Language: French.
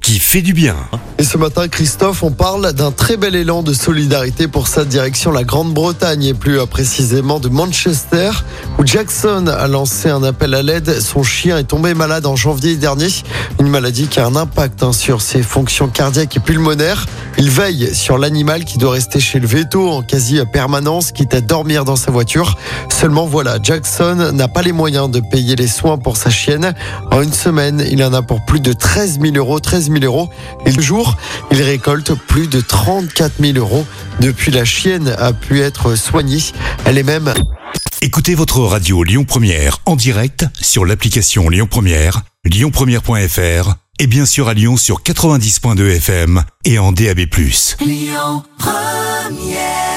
qui fait du bien. Et ce matin, Christophe, on parle d'un très bel élan de solidarité pour sa direction la Grande-Bretagne et plus précisément de Manchester, où Jackson a lancé un appel à l'aide. Son chien est tombé malade en janvier dernier, une maladie qui a un impact hein, sur ses fonctions cardiaques et pulmonaires. Il veille sur l'animal qui doit rester chez le veto en quasi permanence, quitte à dormir dans sa voiture. Seulement voilà, Jackson n'a pas les moyens de payer les soins pour sa chienne. En une semaine, il en a pour plus de 13 000 euros. 13 000 euros. Et le jour, il récolte plus de 34 000 euros. Depuis, la chienne a pu être soignée. Elle est même... Écoutez votre radio Lyon Première en direct sur l'application Lyon Première, lyonpremière.fr et bien sûr à Lyon sur 90.2 FM et en DAB+. Lyon Première